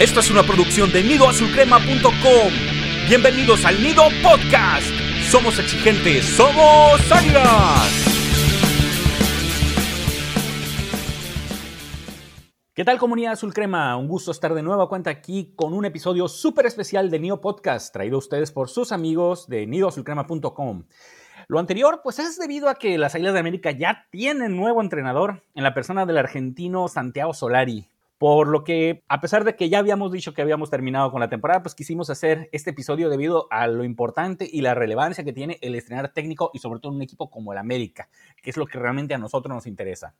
Esto es una producción de nidoazulcrema.com. Bienvenidos al Nido Podcast. Somos exigentes, somos águilas. ¿Qué tal comunidad azul crema? Un gusto estar de nuevo a cuenta aquí con un episodio súper especial de Nido Podcast, traído a ustedes por sus amigos de nidoazulcrema.com. Lo anterior, pues es debido a que las Águilas de América ya tienen nuevo entrenador en la persona del argentino Santiago Solari. Por lo que, a pesar de que ya habíamos dicho que habíamos terminado con la temporada, pues quisimos hacer este episodio debido a lo importante y la relevancia que tiene el estrenar técnico y sobre todo un equipo como el América, que es lo que realmente a nosotros nos interesa.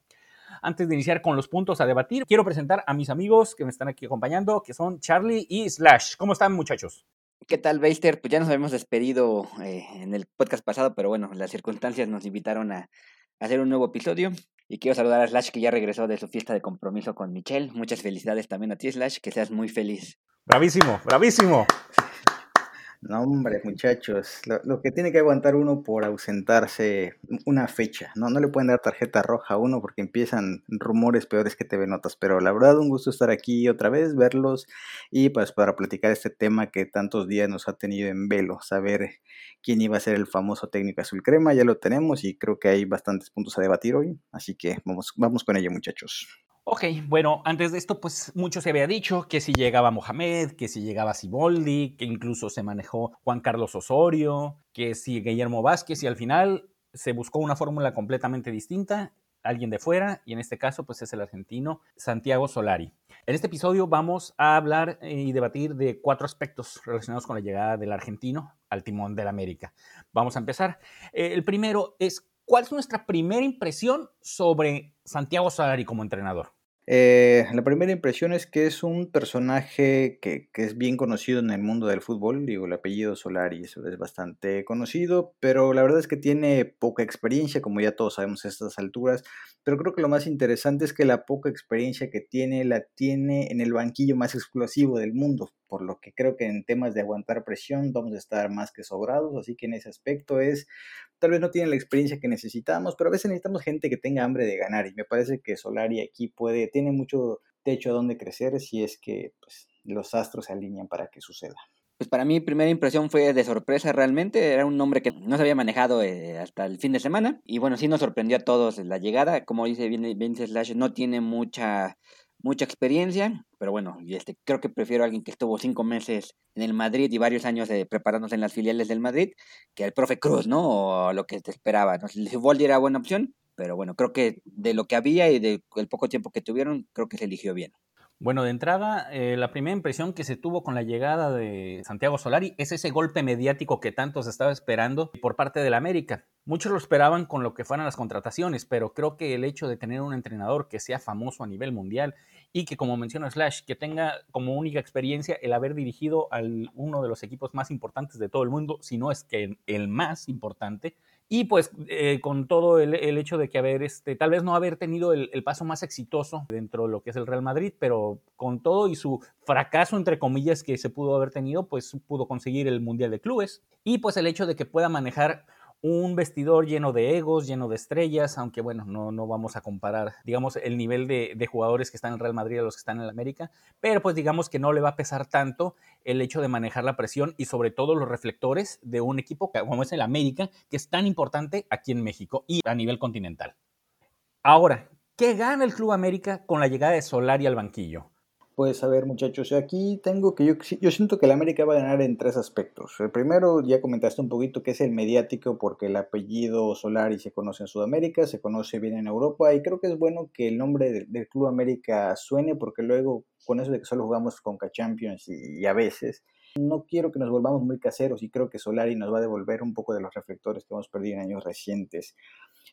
Antes de iniciar con los puntos a debatir, quiero presentar a mis amigos que me están aquí acompañando, que son Charlie y Slash. ¿Cómo están, muchachos? ¿Qué tal, Beister? Pues ya nos habíamos despedido eh, en el podcast pasado, pero bueno, las circunstancias nos invitaron a hacer un nuevo episodio. Y quiero saludar a Slash que ya regresó de su fiesta de compromiso con Michelle. Muchas felicidades también a ti, Slash, que seas muy feliz. Bravísimo, bravísimo. No, hombre, muchachos, lo, que tiene que aguantar uno por ausentarse una fecha, ¿no? No le pueden dar tarjeta roja a uno porque empiezan rumores peores que TV Notas, pero la verdad un gusto estar aquí otra vez, verlos y pues para platicar este tema que tantos días nos ha tenido en velo, saber quién iba a ser el famoso técnico azul crema, ya lo tenemos y creo que hay bastantes puntos a debatir hoy, así que vamos, vamos con ello, muchachos. Ok, bueno, antes de esto, pues mucho se había dicho que si llegaba Mohamed, que si llegaba Siboldi, que incluso se manejó Juan Carlos Osorio, que si Guillermo Vázquez, y al final se buscó una fórmula completamente distinta, alguien de fuera, y en este caso, pues es el argentino Santiago Solari. En este episodio vamos a hablar y debatir de cuatro aspectos relacionados con la llegada del argentino al timón del América. Vamos a empezar. Eh, el primero es, ¿cuál es nuestra primera impresión sobre Santiago Solari como entrenador? Eh, la primera impresión es que es un personaje que, es bien conocido en el mundo del fútbol. Digo, el apellido Solari es bastante conocido, pero la verdad es que tiene poca experiencia, como ya todos sabemos a estas alturas. Pero creo que lo más interesante es que la poca experiencia que tiene la tiene en el banquillo más explosivo del mundo, por lo que creo que en temas de aguantar presión vamos a estar más que sobrados. Así que en ese aspecto es tal vez no tiene la experiencia que necesitamos, pero a veces necesitamos gente que tenga hambre de ganar y me parece que Solari aquí puede, tiene mucho techo a donde crecer si es que pues, los astros se alinean para que suceda. Pues para mí primera impresión fue de sorpresa realmente, era un nombre que no se había manejado eh, hasta el fin de semana y bueno, sí nos sorprendió a todos la llegada, como dice Vince Slash, no tiene mucha mucha experiencia, pero bueno, este, creo que prefiero a alguien que estuvo cinco meses en el Madrid y varios años de preparándose en las filiales del Madrid que al profe Cruz, ¿no? O lo que te esperaba. ¿no? Voldi era buena opción, pero bueno, creo que de lo que había y del poco tiempo que tuvieron, creo que se eligió bien. Bueno, de entrada, eh, la primera impresión que se tuvo con la llegada de Santiago Solari es ese golpe mediático que tanto se estaba esperando por parte del América. Muchos lo esperaban con lo que fueran las contrataciones, pero creo que el hecho de tener un entrenador que sea famoso a nivel mundial y que, como menciona Slash, que tenga como única experiencia el haber dirigido a uno de los equipos más importantes de todo el mundo, si no es que el más importante, y pues eh, con todo el, hecho de que haber, este, tal vez no haber tenido el, paso más exitoso dentro de lo que es el Real Madrid, pero con todo y su fracaso, entre comillas, que se pudo haber tenido, pues pudo conseguir el Mundial de Clubes. Y pues el hecho de que pueda manejar un vestidor lleno de egos, lleno de estrellas, aunque bueno, no, no vamos a comparar, digamos, el nivel de, de, jugadores que están en Real Madrid a los que están en el América, pero pues digamos que no le va a pesar tanto el hecho de manejar la presión y sobre todo los reflectores de un equipo como es el América, que es tan importante aquí en México y a nivel continental. Ahora, ¿qué gana el Club América con la llegada de Solari al banquillo? Pues a ver muchachos, aquí tengo que yo, yo siento que el América va a ganar en tres aspectos. El primero, ya comentaste un poquito, que es el mediático, porque el apellido Solari se conoce en Sudamérica, se conoce bien en Europa, y creo que es bueno que el nombre del, Club América suene, porque luego con eso de que solo jugamos con Champions y, a veces, no quiero que nos volvamos muy caseros y creo que Solari nos va a devolver un poco de los reflectores que hemos perdido en años recientes.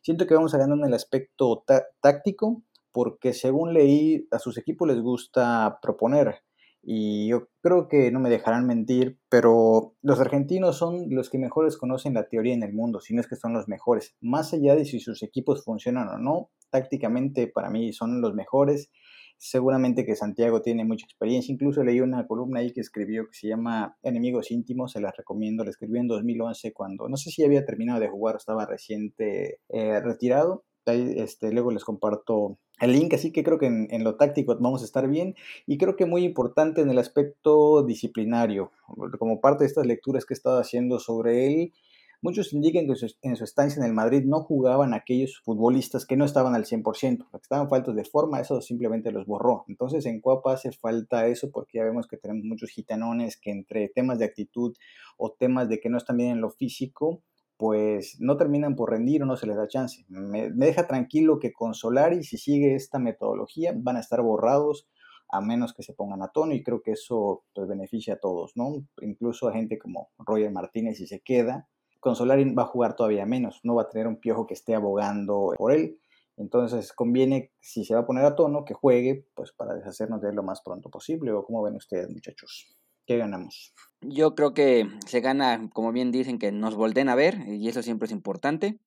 Siento que vamos a ganar en el aspecto táctico, porque según leí, a sus equipos les gusta proponer. Y yo creo que no me dejarán mentir, pero los argentinos son los que mejores conocen la teoría en el mundo, si no es que son los mejores. Más allá de si sus equipos funcionan o no, tácticamente para mí son los mejores. Seguramente que Santiago tiene mucha experiencia. Incluso leí una columna ahí que escribió que se llama Enemigos íntimos, se las recomiendo. La escribió en 2011 cuando no sé si había terminado de jugar o estaba reciente eh, retirado este, luego les comparto el link, así que creo que en, en, lo táctico vamos a estar bien y creo que muy importante en el aspecto disciplinario, como parte de estas lecturas que he estado haciendo sobre él, muchos indican que en su estancia en el Madrid no jugaban aquellos futbolistas que no estaban al 100%, que estaban faltos de forma, eso simplemente los borró. Entonces en Cuapa hace falta eso porque ya vemos que tenemos muchos gitanones que entre temas de actitud o temas de que no están bien en lo físico, pues no terminan por rendir o no se les da chance. Me, deja tranquilo que con Solari, si sigue esta metodología, van a estar borrados a menos que se pongan a tono y creo que eso pues, beneficia a todos, ¿no? Incluso a gente como Roger Martínez si se queda. Con Solari va a jugar todavía menos, no va a tener un piojo que esté abogando por él. Entonces conviene, si se va a poner a tono, que juegue, pues para deshacernos de él lo más pronto posible. ¿O cómo ven ustedes, muchachos? ¿Qué ganamos? Yo creo que se gana, como bien dicen, que nos volteen a ver, y eso siempre es importante.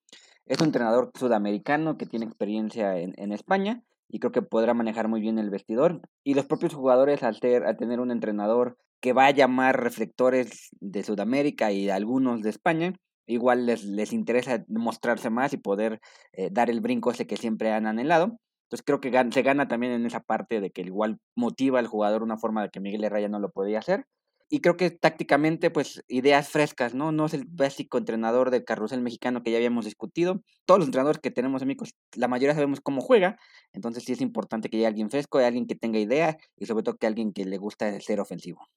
Es un entrenador sudamericano que tiene experiencia en, España y creo que podrá manejar muy bien el vestidor. Y los propios jugadores, al, al tener un entrenador que va a llamar reflectores de Sudamérica y de algunos de España, igual les, les interesa mostrarse más y poder eh, dar el brinco ese que siempre han anhelado. Entonces creo que se gana también en esa parte de que igual motiva al jugador una forma de que Miguel Herrera no lo podía hacer. Y creo que tácticamente, pues, ideas frescas, ¿no? No es el básico entrenador del carrusel mexicano que ya habíamos discutido. Todos los entrenadores que tenemos, amigos, la mayoría sabemos cómo juega. Entonces sí es importante que haya alguien fresco, alguien que tenga idea y sobre todo que alguien que le gusta ser ofensivo.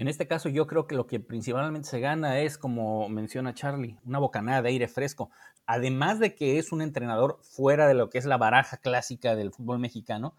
En este caso yo creo que lo que principalmente se gana es, como menciona Charlie, una bocanada de aire fresco. Además de que es un entrenador fuera de lo que es la baraja clásica del fútbol mexicano,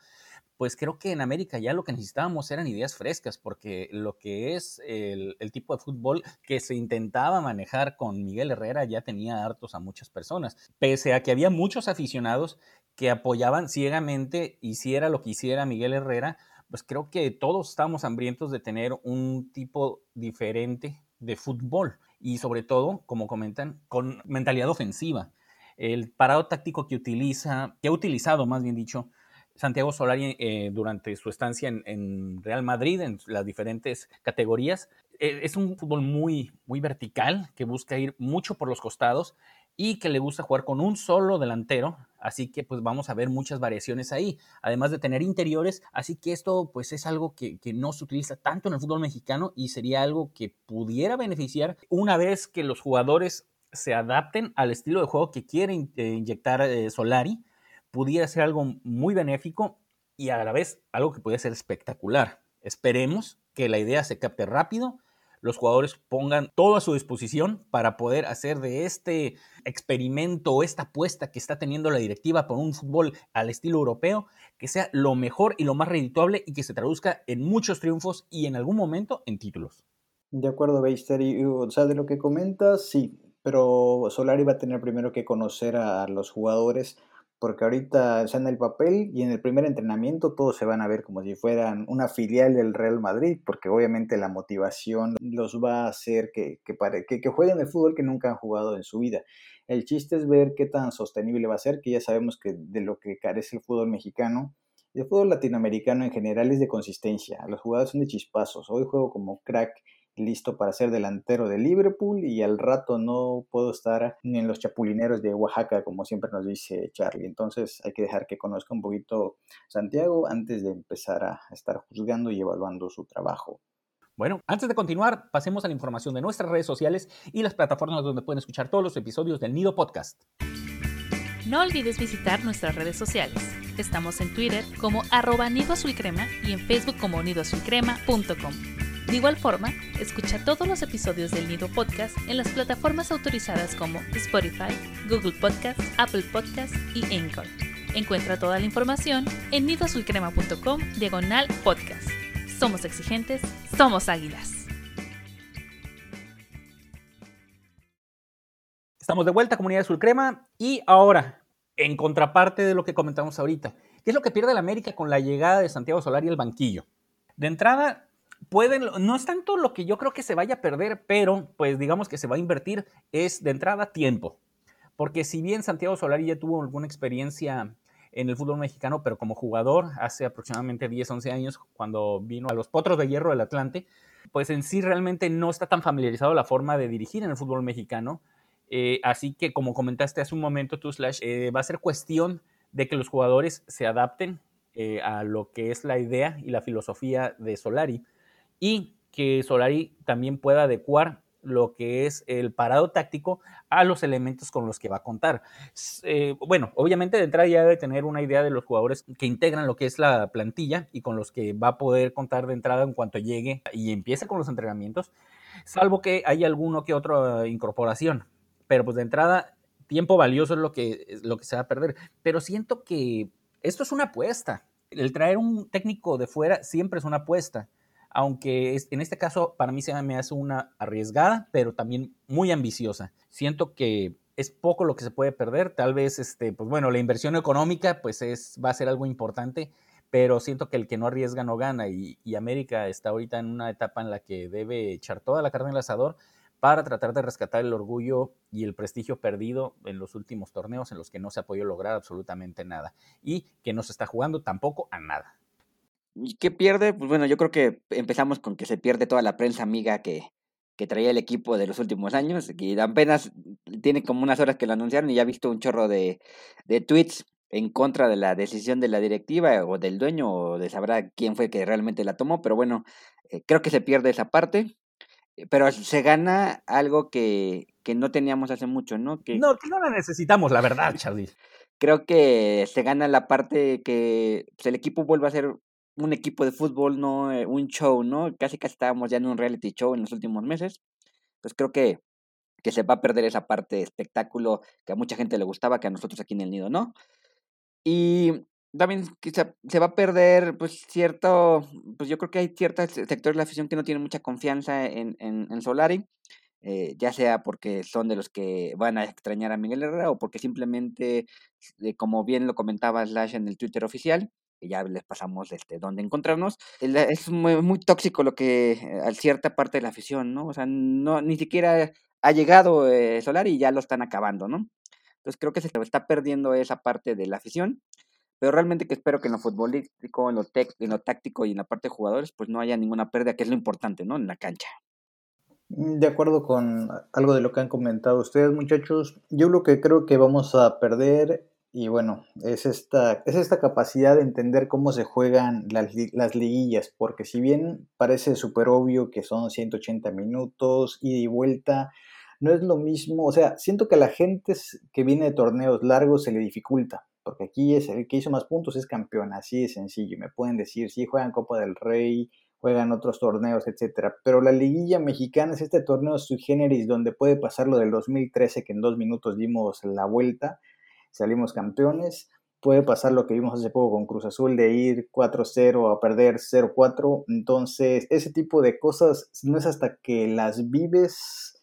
pues creo que en América ya lo que necesitábamos eran ideas frescas, porque lo que es el, tipo de fútbol que se intentaba manejar con Miguel Herrera ya tenía hartos a muchas personas, pese a que había muchos aficionados que apoyaban ciegamente, hiciera lo que hiciera Miguel Herrera, pues creo que todos estamos hambrientos de tener un tipo diferente de fútbol y sobre todo, como comentan, con mentalidad ofensiva. El parado táctico que utiliza, que ha utilizado más bien dicho, Santiago Solari eh, durante su estancia en, en, Real Madrid, en las diferentes categorías, eh, es un fútbol muy, muy vertical, que busca ir mucho por los costados y que le gusta jugar con un solo delantero, así que pues vamos a ver muchas variaciones ahí, además de tener interiores, así que esto pues es algo que, que, no se utiliza tanto en el fútbol mexicano y sería algo que pudiera beneficiar una vez que los jugadores se adapten al estilo de juego que quiere eh, inyectar eh, Solari, pudiera ser algo muy benéfico y a la vez algo que pudiera ser espectacular. Esperemos que la idea se capte rápido los jugadores pongan todo a su disposición para poder hacer de este experimento esta apuesta que está teniendo la directiva por un fútbol al estilo europeo, que sea lo mejor y lo más redituable y que se traduzca en muchos triunfos y en algún momento en títulos. De acuerdo, Beister. Y, o sea, de lo que comentas, sí, pero Solari va a tener primero que conocer a los jugadores porque ahorita están en el papel y en el primer entrenamiento todos se van a ver como si fueran una filial del Real Madrid, porque obviamente la motivación los va a hacer que, que, jueguen el fútbol que nunca han jugado en su vida. El chiste es ver qué tan sostenible va a ser, que ya sabemos que de lo que carece el fútbol mexicano, el fútbol latinoamericano en general es de consistencia, los jugadores son de chispazos, hoy juego como crack listo para ser delantero de Liverpool y al rato no puedo estar ni en los chapulineros de Oaxaca, como siempre nos dice Charlie. Entonces hay que dejar que conozca un poquito Santiago antes de empezar a estar juzgando y evaluando su trabajo. Bueno, antes de continuar, pasemos a la información de nuestras redes sociales y las plataformas donde pueden escuchar todos los episodios del Nido Podcast. No olvides visitar nuestras redes sociales. Estamos en Twitter como arroba Nido Azul Crema y en Facebook como nidoazulcrema.com. De igual forma, escucha todos los episodios del Nido Podcast en las plataformas autorizadas como Spotify, Google Podcast, Apple Podcast y Anchor. Encuentra toda la información en nidoazulcrema.com diagonal podcast. Somos exigentes, somos águilas. Estamos de vuelta, comunidad azul crema, y ahora, en contraparte de lo que comentamos ahorita, ¿qué es lo que pierde el América con la llegada de Santiago Solari al banquillo? De entrada, pueden, no es tanto lo que yo creo que se vaya a perder, pero pues digamos que se va a invertir es de entrada tiempo. Porque si bien Santiago Solari ya tuvo alguna experiencia en el fútbol mexicano, pero como jugador hace aproximadamente 10, 11 años, cuando vino a los Potros de Hierro del Atlante, pues en sí realmente no está tan familiarizado la forma de dirigir en el fútbol mexicano. Eh, así que, como comentaste hace un momento tú, Slash, eh, va a ser cuestión de que los jugadores se adapten eh, a lo que es la idea y la filosofía de Solari y que Solari también pueda adecuar lo que es el parado táctico a los elementos con los que va a contar. Eh, bueno, obviamente de entrada ya debe tener una idea de los jugadores que integran lo que es la plantilla y con los que va a poder contar de entrada en cuanto llegue y empiece con los entrenamientos, salvo que haya alguno que otra incorporación. Pero pues de entrada, tiempo valioso es lo que, lo que se va a perder. Pero siento que esto es una apuesta. El traer un técnico de fuera siempre es una apuesta aunque en este caso para mí se me hace una arriesgada, pero también muy ambiciosa. Siento que es poco lo que se puede perder, tal vez, este, pues bueno, la inversión económica pues es, va a ser algo importante, pero siento que el que no arriesga no gana y, América está ahorita en una etapa en la que debe echar toda la carne el asador para tratar de rescatar el orgullo y el prestigio perdido en los últimos torneos en los que no se ha podido lograr absolutamente nada y que no se está jugando tampoco a nada. ¿Y qué pierde? Pues bueno, yo creo que empezamos con que se pierde toda la prensa amiga que, que traía el equipo de los últimos años, y apenas tiene como unas horas que lo anunciaron y ya he visto un chorro de, de tweets en contra de la decisión de la directiva o del dueño o de sabrá quién fue que realmente la tomó, pero bueno, eh, creo que se pierde esa parte, eh, pero se gana algo que, que no teníamos hace mucho, ¿no? Que, no, que no la necesitamos, la verdad, Charlie. Creo que se gana la parte que pues, el equipo vuelve a ser un equipo de fútbol, no eh, un show, ¿no? Casi casi estábamos ya en un reality show en los últimos meses. Pues creo que, que se va a perder esa parte de espectáculo que a mucha gente le gustaba, que a nosotros aquí en el nido, ¿no? Y también quizá se va a perder, pues, cierto, pues yo creo que hay ciertos sectores de la afición que no tienen mucha confianza en, en, en Solari, eh, ya sea porque son de los que van a extrañar a Miguel Herrera o porque simplemente, eh, como bien lo comentaba Slash en el Twitter oficial, ya les pasamos este, dónde encontrarnos. Es muy, tóxico lo que eh, a cierta parte de la afición, ¿no? O sea, no, ni siquiera ha llegado eh, Solar y ya lo están acabando, ¿no? Entonces creo que se está perdiendo esa parte de la afición, pero realmente que espero que en lo futbolístico, en lo, en lo táctico y en la parte de jugadores, pues no haya ninguna pérdida, que es lo importante, ¿no? En la cancha. Mm, de acuerdo con algo de lo que han comentado ustedes, muchachos, yo lo que creo que vamos a perder y bueno, es esta, es esta capacidad de entender cómo se juegan las, las liguillas, porque si bien parece súper obvio que son 180 minutos, ida y vuelta, no es lo mismo, o sea, siento que a la gente que viene de torneos largos se le dificulta, porque aquí es el que hizo más puntos es campeón, así de sencillo, me pueden decir, sí, juegan Copa del Rey, juegan otros torneos, etcétera, pero la liguilla mexicana es este torneo sui generis donde puede pasar lo del 2013 que en dos minutos dimos la vuelta, salimos campeones. Puede pasar lo que vimos hace poco con Cruz Azul de ir 4-0 a perder 0-4. Entonces, ese tipo de cosas no es hasta que las vives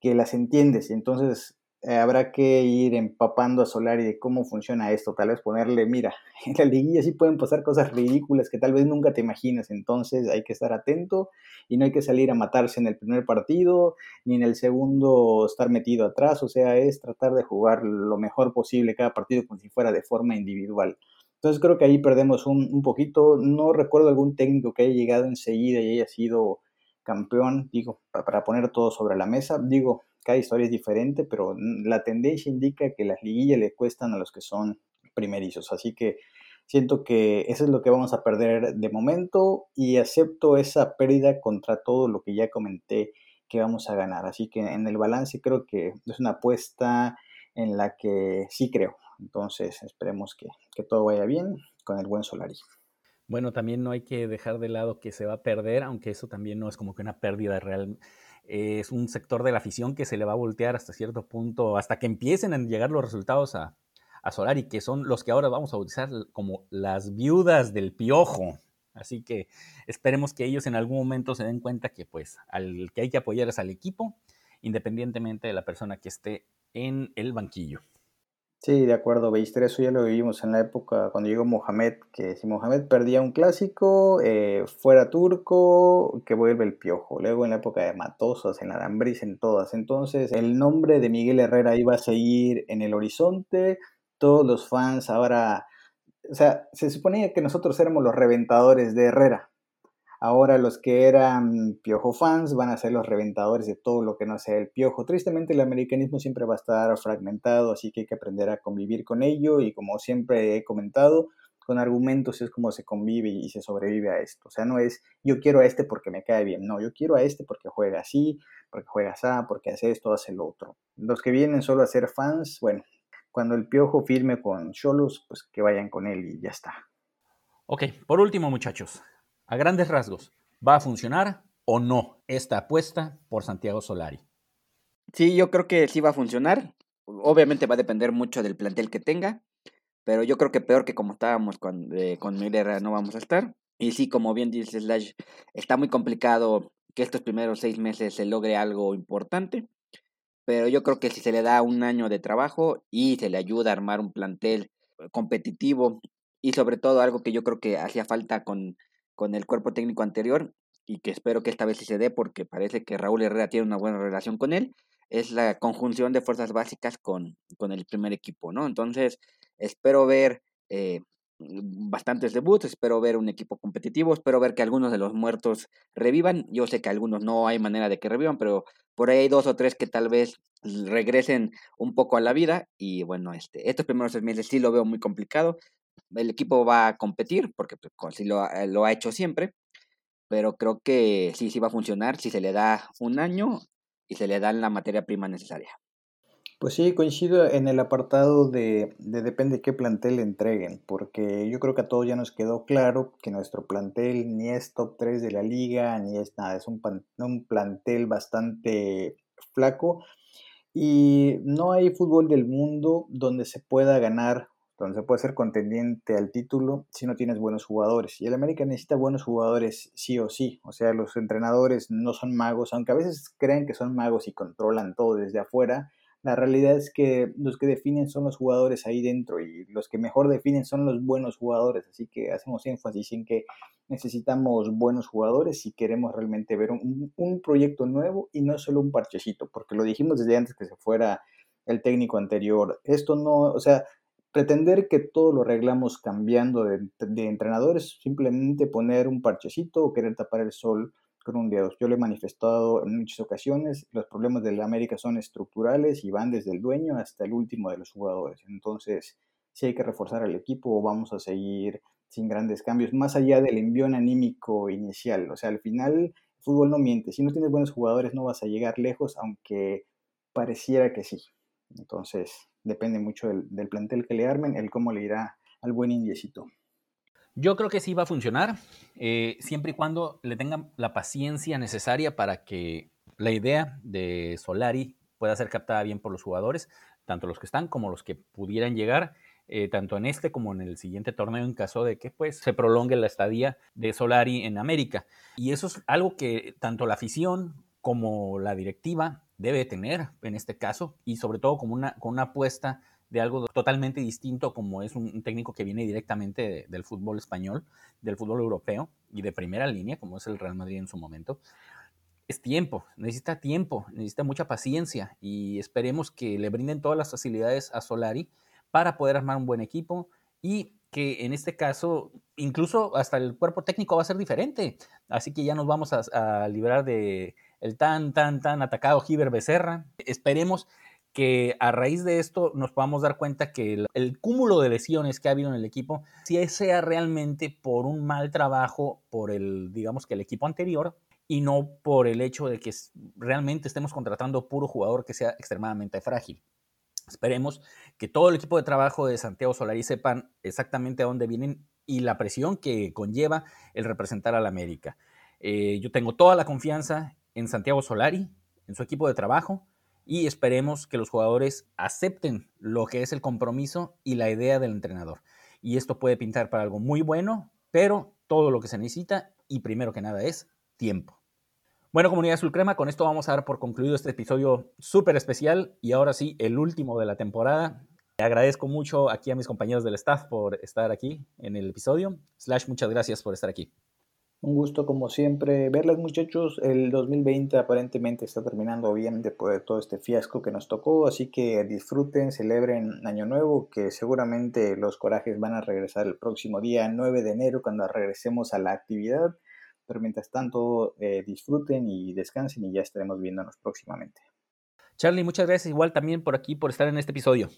que las entiendes. Entonces, eh, habrá que ir empapando a Solari de cómo funciona esto, tal vez ponerle, mira, en la liguilla sí pueden pasar cosas ridículas que tal vez nunca te imaginas, entonces hay que estar atento y no hay que salir a matarse en el primer partido ni en el segundo estar metido atrás, o sea, es tratar de jugar lo mejor posible cada partido como si fuera de forma individual. Entonces creo que ahí perdemos un, un poquito, no recuerdo algún técnico que haya llegado enseguida y haya sido campeón, digo, para poner todo sobre la mesa, digo, cada historia es diferente, pero la tendencia indica que las liguillas le cuestan a los que son primerizos. Así que siento que eso es lo que vamos a perder de momento y acepto esa pérdida contra todo lo que ya comenté que vamos a ganar. Así que en el balance creo que es una apuesta en la que sí creo. Entonces esperemos que, que todo vaya bien con el buen Solari. Bueno, también no hay que dejar de lado que se va a perder, aunque eso también no es como que una pérdida real es un sector de la afición que se le va a voltear hasta cierto punto, hasta que empiecen a llegar los resultados a, a Solari, que son los que ahora vamos a utilizar como las viudas del piojo. Así que esperemos que ellos en algún momento se den cuenta que pues al que hay que apoyar es al equipo, independientemente de la persona que esté en el banquillo. Sí, de acuerdo, Beister, eso ya lo vivimos en la época cuando llegó Mohamed, que si Mohamed perdía un clásico, eh, fuera turco, que vuelve el piojo. Luego en la época de Matosas, en Arambriz, en todas. Entonces el nombre de Miguel Herrera iba a seguir en el horizonte, todos los fans ahora, o sea, se suponía que nosotros éramos los reventadores de Herrera. Ahora los que eran Piojo fans van a ser los reventadores de todo lo que no sea el Piojo. Tristemente el americanismo siempre va a estar fragmentado, así que hay que aprender a convivir con ello y como siempre he comentado, con argumentos es como se convive y se sobrevive a esto. O sea, no es yo quiero a este porque me cae bien, no, yo quiero a este porque juega así, porque juega así, porque hace esto, hace lo otro. Los que vienen solo a ser fans, bueno, cuando el Piojo firme con Cholos, pues que vayan con él y ya está. Ok, por último muchachos, a grandes rasgos, ¿va a funcionar o no esta apuesta por Santiago Solari? Sí, yo creo que sí va a funcionar. Obviamente va a depender mucho del plantel que tenga, pero yo creo que peor que como estábamos con, eh, con no vamos a estar. Y sí, como bien dice Slash, está muy complicado que estos primeros seis meses se logre algo importante, pero yo creo que si se le da un año de trabajo y se le ayuda a armar un plantel competitivo y sobre todo algo que yo creo que hacía falta con con el cuerpo técnico anterior y que espero que esta vez sí se dé porque parece que Raúl Herrera tiene una buena relación con él, es la conjunción de fuerzas básicas con, con el primer equipo, ¿no? Entonces, espero ver eh, bastantes debuts, espero ver un equipo competitivo, espero ver que algunos de los muertos revivan. Yo sé que algunos no hay manera de que revivan, pero por ahí hay dos o tres que tal vez regresen un poco a la vida. Y bueno, este, estos primeros seis meses sí lo veo muy complicado el equipo va a competir, porque pues, lo, lo ha hecho siempre, pero creo que sí, sí va a funcionar si se le da un año y se le da la materia prima necesaria. Pues sí, coincido en el apartado de, de, depende qué plantel le entreguen, porque yo creo que a todos ya nos quedó claro que nuestro plantel ni es top 3 de la liga, ni es nada, es un, un plantel bastante flaco y no hay fútbol del mundo donde se pueda ganar donde se puede ser contendiente al título si no tienes buenos jugadores. Y el América necesita buenos jugadores sí o sí. O sea, los entrenadores no son magos, aunque a veces creen que son magos y controlan todo desde afuera. La realidad es que los que definen son los jugadores ahí dentro y los que mejor definen son los buenos jugadores. Así que hacemos énfasis en que necesitamos buenos jugadores si queremos realmente ver un, un proyecto nuevo y no solo un parchecito, porque lo dijimos desde antes que se fuera el técnico anterior. Esto no, o sea, pretender que todo lo arreglamos cambiando de, entrenadores, simplemente poner un parchecito o querer tapar el sol con un dedo. Yo lo he manifestado en muchas ocasiones, los problemas de la América son estructurales y van desde el dueño hasta el último de los jugadores. Entonces, si hay que reforzar al equipo o vamos a seguir sin grandes cambios, más allá del envión anímico inicial. O sea, al final, fútbol no miente. Si no tienes buenos jugadores, no vas a llegar lejos, aunque pareciera que sí. Entonces, depende mucho del, plantel que le armen, el cómo le irá al buen indiecito. Yo creo que sí va a funcionar, eh, siempre y cuando le tengan la paciencia necesaria para que la idea de Solari pueda ser captada bien por los jugadores, tanto los que están como los que pudieran llegar, eh, tanto en este como en el siguiente torneo, en caso de que pues, se prolongue la estadía de Solari en América. Y eso es algo que tanto la afición como la directiva debe tener en este caso y sobre todo como una, con una apuesta de algo totalmente distinto como es un, técnico que viene directamente del fútbol español, del fútbol europeo y de primera línea como es el Real Madrid en su momento. Es tiempo, necesita tiempo, necesita mucha paciencia y esperemos que le brinden todas las facilidades a Solari para poder armar un buen equipo y que en este caso incluso hasta el cuerpo técnico va a ser diferente. Así que ya nos vamos a, a librar de el tan, tan, tan atacado Giver Becerra. Esperemos que a raíz de esto nos podamos dar cuenta que el, cúmulo de lesiones que ha habido en el equipo, si sea realmente por un mal trabajo por el, digamos que el equipo anterior, y no por el hecho de que realmente estemos contratando puro jugador que sea extremadamente frágil. Esperemos que todo el equipo de trabajo de Santiago Solari sepan exactamente a dónde vienen y la presión que conlleva el representar a la América. Eh, yo tengo toda la confianza en Santiago Solari, en su equipo de trabajo, y esperemos que los jugadores acepten lo que es el compromiso y la idea del entrenador. Y esto puede pintar para algo muy bueno, pero todo lo que se necesita, y primero que nada, es tiempo. Bueno, comunidad azul crema, con esto vamos a dar por concluido este episodio súper especial y ahora sí, el último de la temporada. Agradezco mucho aquí a mis compañeros del staff por estar aquí en el episodio. Slash, muchas gracias por estar aquí. Un gusto como siempre verles muchachos. El 2020 aparentemente está terminando bien después de todo este fiasco que nos tocó, así que disfruten, celebren Año Nuevo, que seguramente los corajes van a regresar el próximo día 9 de enero cuando regresemos a la actividad. Pero mientras tanto, eh, disfruten y descansen y ya estaremos viéndonos próximamente. Charlie, muchas gracias igual también por aquí, por estar en este episodio.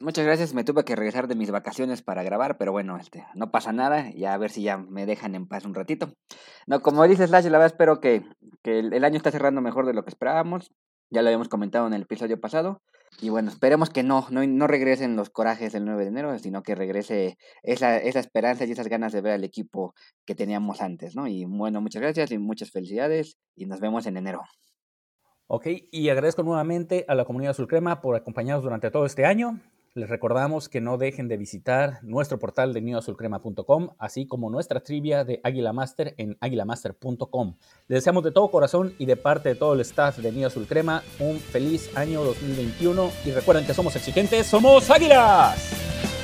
Muchas gracias, me tuve que regresar de mis vacaciones para grabar, pero bueno, este, no pasa nada, ya a ver si ya me dejan en paz un ratito. No, como dices, Slash, la verdad espero que, que el, año está cerrando mejor de lo que esperábamos, ya lo habíamos comentado en el episodio pasado, y bueno, esperemos que no, no, no regresen los corajes del 9 de enero, sino que regrese esa, esa esperanza y esas ganas de ver al equipo que teníamos antes, ¿no? Y bueno, muchas gracias y muchas felicidades, y nos vemos en enero. Ok, y agradezco nuevamente a la comunidad Azul Crema por acompañarnos durante todo este año. Les recordamos que no dejen de visitar nuestro portal de newazulcrema.com, así como nuestra trivia de Águila Master en águilamaster.com. Les deseamos de todo corazón y de parte de todo el staff de New Azul Crema un feliz año 2021 y recuerden que somos exigentes, somos águilas.